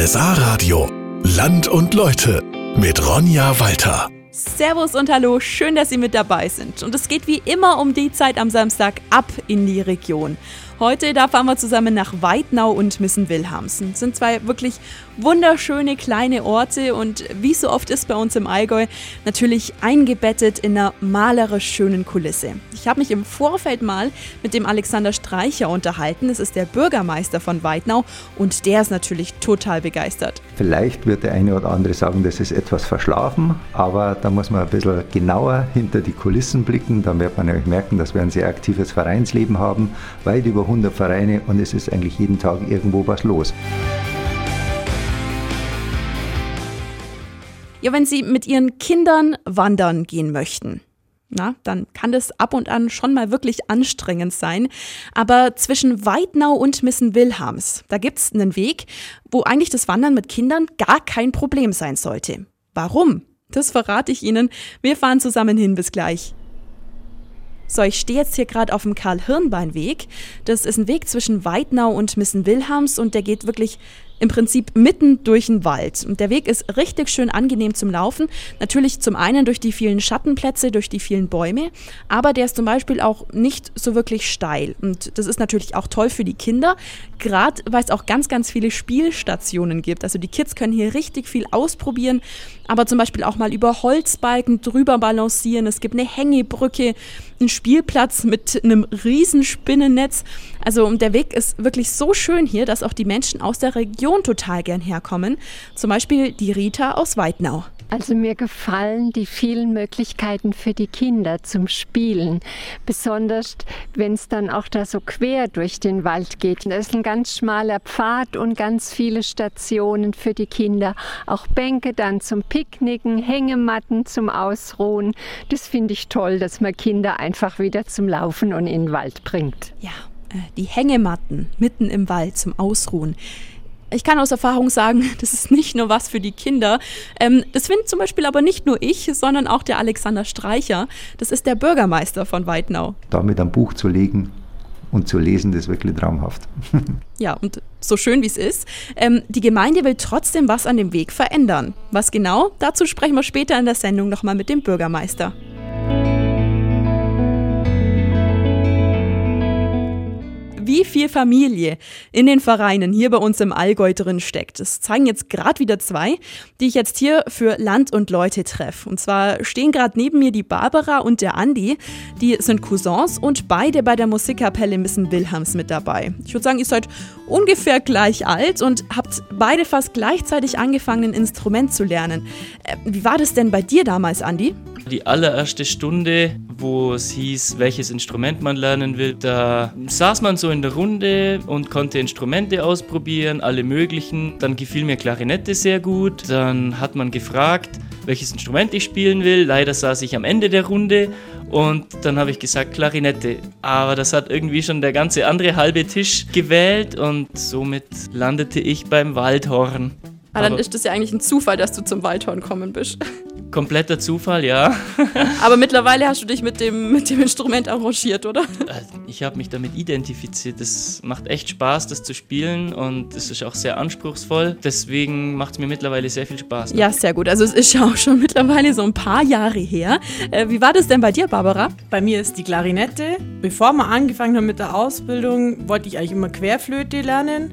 RSA Radio. Land und Leute mit Ronja Walter. Servus und hallo, schön, dass Sie mit dabei sind. Und es geht wie immer um die Zeit am Samstag ab in die Region. Heute, da fahren wir zusammen nach Weidnau und Missen-Wilhelmsen. Sind zwei wirklich wunderschöne kleine Orte und wie so oft ist bei uns im Allgäu, natürlich eingebettet in einer malerisch schönen Kulisse. Ich habe mich im Vorfeld mal mit dem Alexander Streicher unterhalten. Das ist der Bürgermeister von Weidnau und der ist natürlich total begeistert. Vielleicht wird der eine oder andere sagen, das ist etwas verschlafen, aber da muss man ein bisschen genauer hinter die Kulissen blicken. Dann wird man nämlich merken, dass wir ein sehr aktives Vereinsleben haben, weit über 100 Vereine und es ist eigentlich jeden Tag irgendwo was los. Ja, wenn Sie mit Ihren Kindern wandern gehen möchten, na, dann kann das ab und an schon mal wirklich anstrengend sein. Aber zwischen Weidnau und Missen-Wilhelms, da gibt es einen Weg, wo eigentlich das Wandern mit Kindern gar kein Problem sein sollte. Warum? Das verrate ich Ihnen. Wir fahren zusammen hin. Bis gleich. So, ich stehe jetzt hier gerade auf dem Karl-Hirnbein-Weg. Das ist ein Weg zwischen Weidnau und Missen-Wilhelms und der geht wirklich im Prinzip mitten durch den Wald. Und der Weg ist richtig schön angenehm zum Laufen. Natürlich zum einen durch die vielen Schattenplätze, durch die vielen Bäume, aber der ist zum Beispiel auch nicht so wirklich steil. Und das ist natürlich auch toll für die Kinder, gerade weil es auch ganz, ganz viele Spielstationen gibt. Also die Kids können hier richtig viel ausprobieren, aber zum Beispiel auch mal über Holzbalken drüber balancieren. Es gibt eine Hängebrücke, einen Spielplatz mit einem riesen Spinnennetz. Also der Weg ist wirklich so schön hier, dass auch die Menschen aus der Region total gern herkommen. Zum Beispiel die Rita aus Weidnau. Also mir gefallen die vielen Möglichkeiten für die Kinder zum Spielen. Besonders wenn es dann auch da so quer durch den Wald geht. Da ist ein ganz schmaler Pfad und ganz viele Stationen für die Kinder. Auch Bänke dann zum Picknicken, Hängematten zum Ausruhen. Das finde ich toll, dass man Kinder einfach wieder zum Laufen und in den Wald bringt. Ja, äh, die Hängematten mitten im Wald zum Ausruhen. Ich kann aus Erfahrung sagen, das ist nicht nur was für die Kinder. Ähm, das findet zum Beispiel aber nicht nur ich, sondern auch der Alexander Streicher. Das ist der Bürgermeister von Weidnau. Damit ein Buch zu legen und zu lesen, das ist wirklich traumhaft. ja, und so schön wie es ist, ähm, die Gemeinde will trotzdem was an dem Weg verändern. Was genau? Dazu sprechen wir später in der Sendung nochmal mit dem Bürgermeister. Wie viel Familie in den Vereinen hier bei uns im Allgäu drin steckt. Das zeigen jetzt gerade wieder zwei, die ich jetzt hier für Land und Leute treffe. Und zwar stehen gerade neben mir die Barbara und der Andi. Die sind Cousins und beide bei der Musikkapelle Missen Wilhelms mit dabei. Ich würde sagen, ihr seid ungefähr gleich alt und habt beide fast gleichzeitig angefangen, ein Instrument zu lernen. Äh, wie war das denn bei dir damals, Andi? Die allererste Stunde, wo es hieß, welches Instrument man lernen will, da saß man so in der Runde und konnte Instrumente ausprobieren, alle möglichen. Dann gefiel mir Klarinette sehr gut. Dann hat man gefragt, welches Instrument ich spielen will. Leider saß ich am Ende der Runde und dann habe ich gesagt Klarinette. Aber das hat irgendwie schon der ganze andere halbe Tisch gewählt und somit landete ich beim Waldhorn. Aber dann ist das ja eigentlich ein Zufall, dass du zum Waldhorn kommen bist. Kompletter Zufall, ja. Aber mittlerweile hast du dich mit dem, mit dem Instrument arrangiert, oder? Äh, ich habe mich damit identifiziert. Es macht echt Spaß, das zu spielen und es ist auch sehr anspruchsvoll. Deswegen macht es mir mittlerweile sehr viel Spaß. Ja, sehr gut. Also es ist ja auch schon mittlerweile so ein paar Jahre her. Äh, wie war das denn bei dir, Barbara? Bei mir ist die Klarinette. Bevor wir angefangen haben mit der Ausbildung, wollte ich eigentlich immer Querflöte lernen.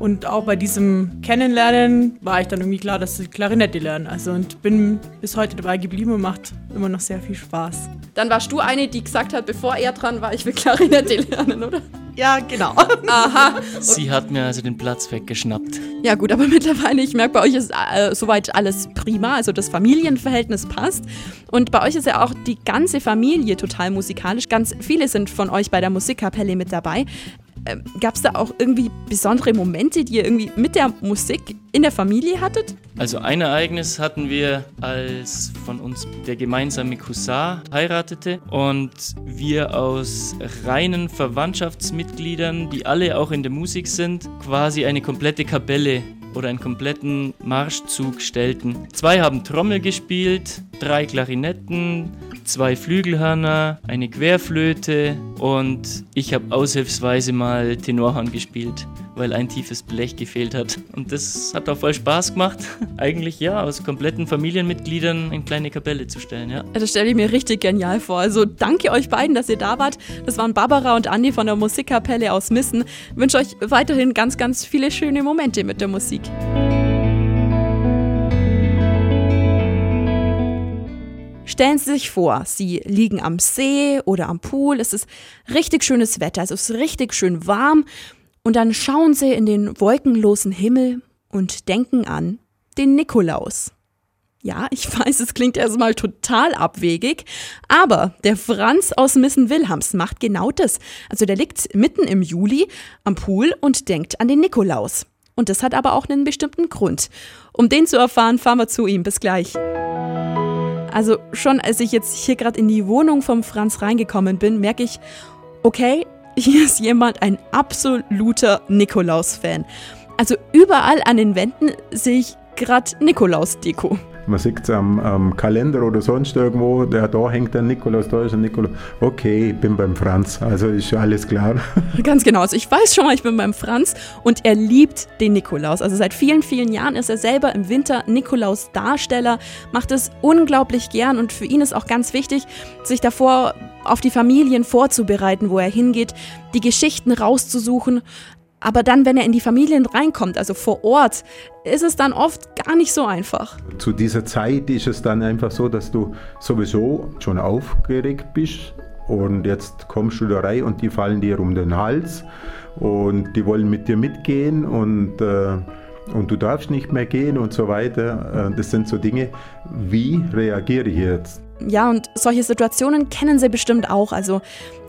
Und auch bei diesem Kennenlernen war ich dann irgendwie klar, dass ich Klarinette lerne. Also und bin bis heute dabei geblieben und macht immer noch sehr viel Spaß. Dann warst du eine, die gesagt hat, bevor er dran war, ich will Klarinette lernen, oder? Ja, genau. Aha. Sie hat mir also den Platz weggeschnappt. Ja gut, aber mittlerweile, ich merke, bei euch ist äh, soweit alles prima. Also das Familienverhältnis passt. Und bei euch ist ja auch die ganze Familie total musikalisch. Ganz viele sind von euch bei der Musikkapelle mit dabei. Ähm, Gab es da auch irgendwie besondere Momente, die ihr irgendwie mit der Musik in der Familie hattet? Also ein Ereignis hatten wir, als von uns der gemeinsame Cousin heiratete und wir aus reinen Verwandtschaftsmitgliedern, die alle auch in der Musik sind, quasi eine komplette Kapelle oder einen kompletten Marschzug stellten. Zwei haben Trommel gespielt, drei Klarinetten, zwei Flügelhörner, eine Querflöte und ich habe aushilfsweise mal Tenorhorn gespielt weil ein tiefes Blech gefehlt hat. Und das hat auch voll Spaß gemacht, eigentlich ja, aus kompletten Familienmitgliedern in kleine Kapelle zu stellen, ja. Das stelle ich mir richtig genial vor. Also danke euch beiden, dass ihr da wart. Das waren Barbara und Andi von der Musikkapelle aus Missen. Ich wünsche euch weiterhin ganz, ganz viele schöne Momente mit der Musik. Stellen Sie sich vor, Sie liegen am See oder am Pool, es ist richtig schönes Wetter, es ist richtig schön warm und dann schauen Sie in den wolkenlosen Himmel und denken an den Nikolaus. Ja, ich weiß, es klingt erstmal total abwegig, aber der Franz aus Missen-Wilhelms macht genau das. Also der liegt mitten im Juli am Pool und denkt an den Nikolaus. Und das hat aber auch einen bestimmten Grund. Um den zu erfahren, fahren wir zu ihm. Bis gleich. Also schon als ich jetzt hier gerade in die Wohnung vom Franz reingekommen bin, merke ich, okay, hier ist jemand ein absoluter Nikolaus-Fan. Also überall an den Wänden sehe ich gerade Nikolaus-Deko. Man sieht es am, am, Kalender oder sonst irgendwo, der, da hängt der Nikolaus, da ist ein Nikolaus. Okay, ich bin beim Franz, also ist alles klar. Ganz genau, also ich weiß schon mal, ich bin beim Franz und er liebt den Nikolaus. Also seit vielen, vielen Jahren ist er selber im Winter Nikolaus-Darsteller, macht es unglaublich gern und für ihn ist auch ganz wichtig, sich davor auf die Familien vorzubereiten, wo er hingeht, die Geschichten rauszusuchen, aber dann, wenn er in die Familien reinkommt, also vor Ort, ist es dann oft gar nicht so einfach. Zu dieser Zeit ist es dann einfach so, dass du sowieso schon aufgeregt bist und jetzt kommst du da rein und die fallen dir um den Hals und die wollen mit dir mitgehen und, äh, und du darfst nicht mehr gehen und so weiter. Äh, das sind so Dinge, wie reagiere ich jetzt? Ja, und solche Situationen kennen Sie bestimmt auch, also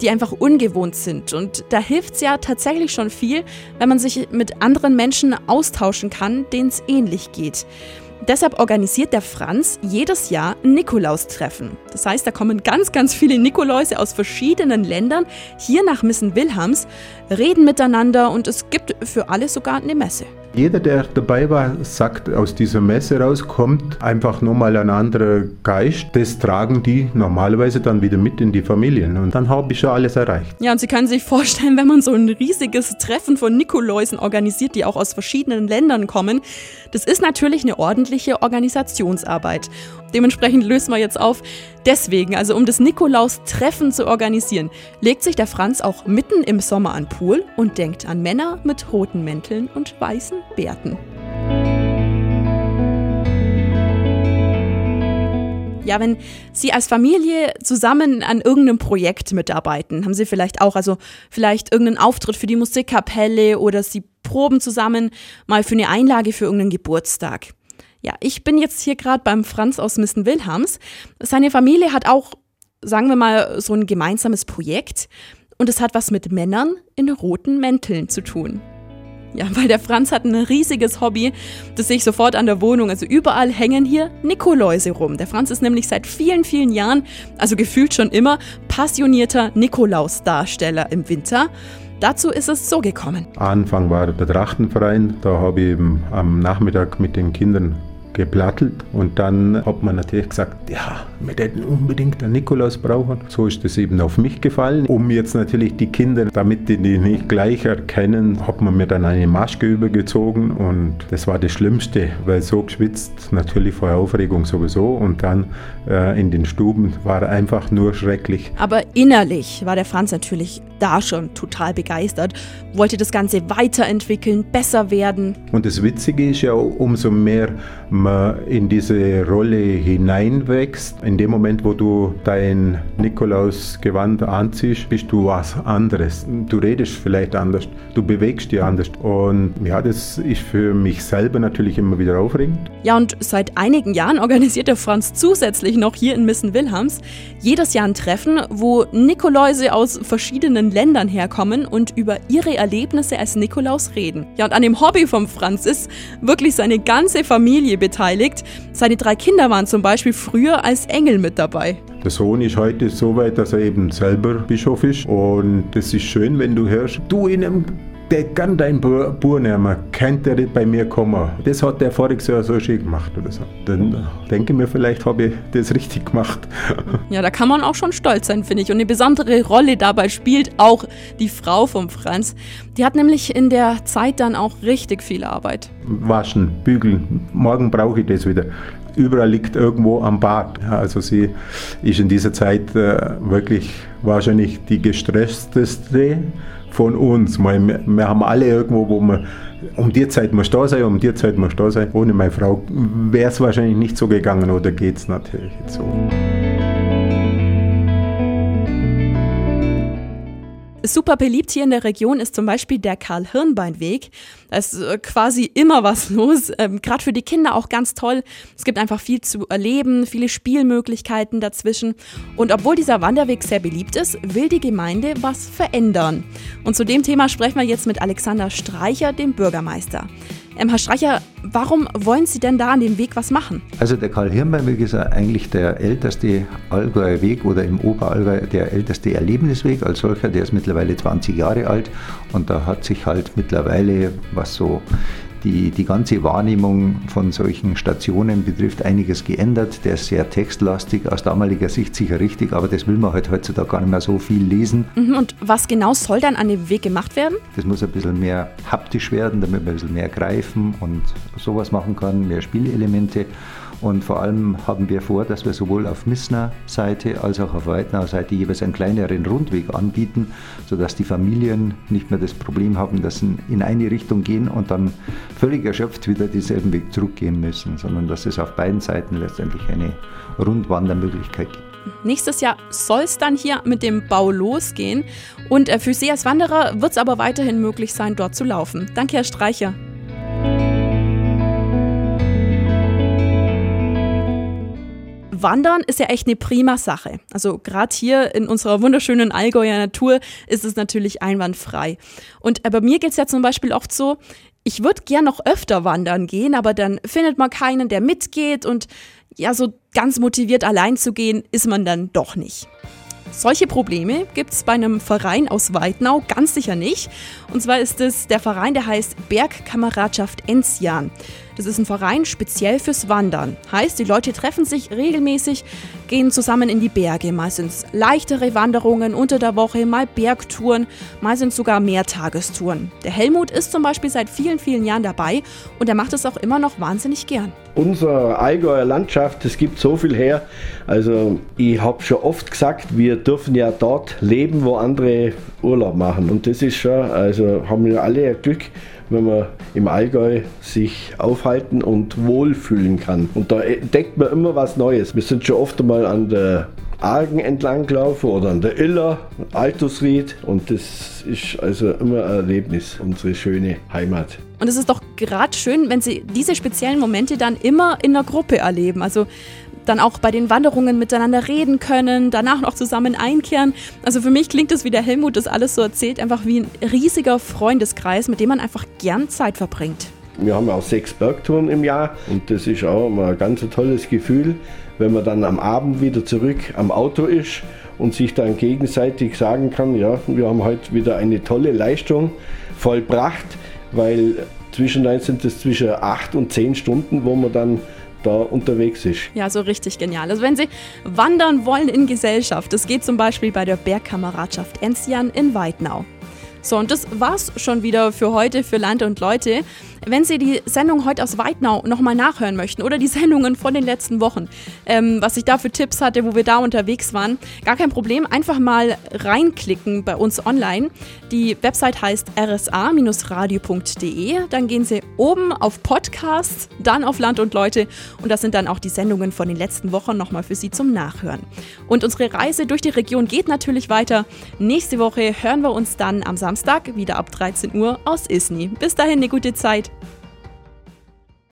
die einfach ungewohnt sind. Und da hilft es ja tatsächlich schon viel, wenn man sich mit anderen Menschen austauschen kann, denen es ähnlich geht. Deshalb organisiert der Franz jedes Jahr ein Nikolaustreffen. Das heißt, da kommen ganz, ganz viele Nikoläuse aus verschiedenen Ländern hier nach Missen Wilhelms, reden miteinander und es gibt für alle sogar eine Messe. Jeder, der dabei war, sagt, aus dieser Messe raus kommt einfach nur mal ein anderer Geist. Das tragen die normalerweise dann wieder mit in die Familien. Und dann habe ich schon alles erreicht. Ja, und Sie können sich vorstellen, wenn man so ein riesiges Treffen von Nikoläusen organisiert, die auch aus verschiedenen Ländern kommen, das ist natürlich eine ordentliche Organisationsarbeit. Dementsprechend lösen wir jetzt auf. Deswegen, also um das Nikolaus-Treffen zu organisieren, legt sich der Franz auch mitten im Sommer an Pool und denkt an Männer mit roten Mänteln und weißen Bärten. Ja, wenn Sie als Familie zusammen an irgendeinem Projekt mitarbeiten, haben Sie vielleicht auch, also vielleicht irgendeinen Auftritt für die Musikkapelle oder Sie proben zusammen mal für eine Einlage für irgendeinen Geburtstag. Ja, ich bin jetzt hier gerade beim Franz aus Missen Wilhelms. Seine Familie hat auch, sagen wir mal, so ein gemeinsames Projekt und es hat was mit Männern in roten Mänteln zu tun. Ja, weil der Franz hat ein riesiges Hobby, das sehe ich sofort an der Wohnung. Also überall hängen hier Nikoläuse rum. Der Franz ist nämlich seit vielen, vielen Jahren, also gefühlt schon immer, passionierter Nikolausdarsteller im Winter. Dazu ist es so gekommen. Anfang war der Trachtenverein. Da habe ich eben am Nachmittag mit den Kindern geplattelt und dann hat man natürlich gesagt, ja, wir hätten unbedingt einen Nikolaus brauchen. So ist das eben auf mich gefallen. Um jetzt natürlich die Kinder, damit die die nicht gleich erkennen, hat man mir dann eine Maske übergezogen und das war das Schlimmste, weil so geschwitzt, natürlich vor Aufregung sowieso und dann äh, in den Stuben war einfach nur schrecklich. Aber innerlich war der Franz natürlich da schon total begeistert, wollte das Ganze weiterentwickeln, besser werden. Und das Witzige ist ja, umso mehr in diese Rolle hineinwächst, in dem Moment, wo du dein Nikolausgewand anziehst, bist du was anderes. Du redest vielleicht anders, du bewegst dich anders. Und ja, das ist für mich selber natürlich immer wieder aufregend. Ja, und seit einigen Jahren organisiert der Franz zusätzlich noch hier in Missen Wilhelms jedes Jahr ein Treffen, wo Nikoläuse aus verschiedenen Ländern herkommen und über ihre Erlebnisse als Nikolaus reden. Ja, und an dem Hobby vom Franz ist wirklich seine ganze Familie beteiligt. Seine drei Kinder waren zum Beispiel früher als Engel mit dabei. Der Sohn ist heute so weit, dass er eben selber Bischof ist. Und es ist schön, wenn du hörst, du in einem der kann dein Bub nehmen, könnte der bei mir kommen. Das hat der voriges Jahr so schön gemacht oder so. Dann denke ich mir, vielleicht habe ich das richtig gemacht. Ja, da kann man auch schon stolz sein, finde ich. Und eine besondere Rolle dabei spielt auch die Frau vom Franz. Die hat nämlich in der Zeit dann auch richtig viel Arbeit. Waschen, bügeln, morgen brauche ich das wieder überall liegt irgendwo am Bad. Ja, also sie ist in dieser Zeit äh, wirklich wahrscheinlich die gestressteste von uns. Wir, wir haben alle irgendwo, wo man um die Zeit muss da sein, um die Zeit muss da sein. Ohne meine Frau wäre es wahrscheinlich nicht so gegangen oder geht es natürlich jetzt so. Super beliebt hier in der Region ist zum Beispiel der Karl-Hirnbein-Weg. Da ist äh, quasi immer was los. Ähm, Gerade für die Kinder auch ganz toll. Es gibt einfach viel zu erleben, viele Spielmöglichkeiten dazwischen. Und obwohl dieser Wanderweg sehr beliebt ist, will die Gemeinde was verändern. Und zu dem Thema sprechen wir jetzt mit Alexander Streicher, dem Bürgermeister. Ähm, Herr Streicher, warum wollen Sie denn da an dem Weg was machen? Also der Karl-Hirnbein-Weg ist eigentlich der älteste Allgäuer Weg oder im Oberallgäu der älteste Erlebnisweg als solcher. Der ist mittlerweile 20 Jahre alt und da hat sich halt mittlerweile, was so die, die ganze Wahrnehmung von solchen Stationen betrifft einiges geändert. Der ist sehr textlastig, aus damaliger Sicht sicher richtig, aber das will man halt heutzutage gar nicht mehr so viel lesen. Mhm, und was genau soll dann an dem Weg gemacht werden? Das muss ein bisschen mehr haptisch werden, damit man ein bisschen mehr greifen und sowas machen kann, mehr Spielelemente. Und vor allem haben wir vor, dass wir sowohl auf Missner Seite als auch auf Weidnauer Seite jeweils einen kleineren Rundweg anbieten, sodass die Familien nicht mehr das Problem haben, dass sie in eine Richtung gehen und dann völlig erschöpft wieder denselben Weg zurückgehen müssen, sondern dass es auf beiden Seiten letztendlich eine Rundwandermöglichkeit gibt. Nächstes Jahr soll es dann hier mit dem Bau losgehen und äh, für Sie als Wanderer wird es aber weiterhin möglich sein, dort zu laufen. Danke, Herr Streicher. Wandern ist ja echt eine prima Sache. Also gerade hier in unserer wunderschönen Allgäuer Natur ist es natürlich einwandfrei. Und äh, bei mir geht es ja zum Beispiel oft so, ich würde gern noch öfter wandern gehen, aber dann findet man keinen, der mitgeht und ja, so ganz motiviert allein zu gehen, ist man dann doch nicht. Solche Probleme gibt es bei einem Verein aus Weidnau ganz sicher nicht. Und zwar ist es der Verein, der heißt Bergkameradschaft Enzian. Das ist ein Verein speziell fürs Wandern. Heißt, die Leute treffen sich regelmäßig, gehen zusammen in die Berge. Mal sind es leichtere Wanderungen unter der Woche, mal Bergtouren, mal sind sogar Mehrtagestouren. Der Helmut ist zum Beispiel seit vielen, vielen Jahren dabei und er macht es auch immer noch wahnsinnig gern. Unsere Allgäuer Landschaft, es gibt so viel her. Also ich habe schon oft gesagt, wir dürfen ja dort leben, wo andere Urlaub machen. Und das ist schon, also haben wir alle Glück wenn man im Allgäu sich aufhalten und wohlfühlen kann. Und da entdeckt man immer was Neues. Wir sind schon oft einmal an der Argen entlang gelaufen oder an der Iller, Altusried und das ist also immer ein Erlebnis, unsere schöne Heimat. Und es ist doch gerade schön, wenn Sie diese speziellen Momente dann immer in der Gruppe erleben. Also dann auch bei den Wanderungen miteinander reden können, danach noch zusammen einkehren. Also für mich klingt es, wie der Helmut das alles so erzählt, einfach wie ein riesiger Freundeskreis, mit dem man einfach gern Zeit verbringt. Wir haben auch sechs Bergtouren im Jahr und das ist auch immer ein ganz tolles Gefühl, wenn man dann am Abend wieder zurück am Auto ist und sich dann gegenseitig sagen kann, ja, wir haben heute wieder eine tolle Leistung vollbracht, weil zwischendrin sind es zwischen acht und zehn Stunden, wo man dann da unterwegs ist. Ja, so richtig genial. Also wenn Sie wandern wollen in Gesellschaft, das geht zum Beispiel bei der Bergkameradschaft Enzian in Weidnau. So, und das war's schon wieder für heute für Land und Leute. Wenn Sie die Sendung heute aus Weidnau nochmal nachhören möchten oder die Sendungen von den letzten Wochen, ähm, was ich da für Tipps hatte, wo wir da unterwegs waren, gar kein Problem. Einfach mal reinklicken bei uns online. Die Website heißt rsa-radio.de. Dann gehen Sie oben auf Podcasts, dann auf Land und Leute und das sind dann auch die Sendungen von den letzten Wochen nochmal für Sie zum Nachhören. Und unsere Reise durch die Region geht natürlich weiter. Nächste Woche hören wir uns dann am Samstag wieder ab 13 Uhr aus Isny. Bis dahin eine gute Zeit.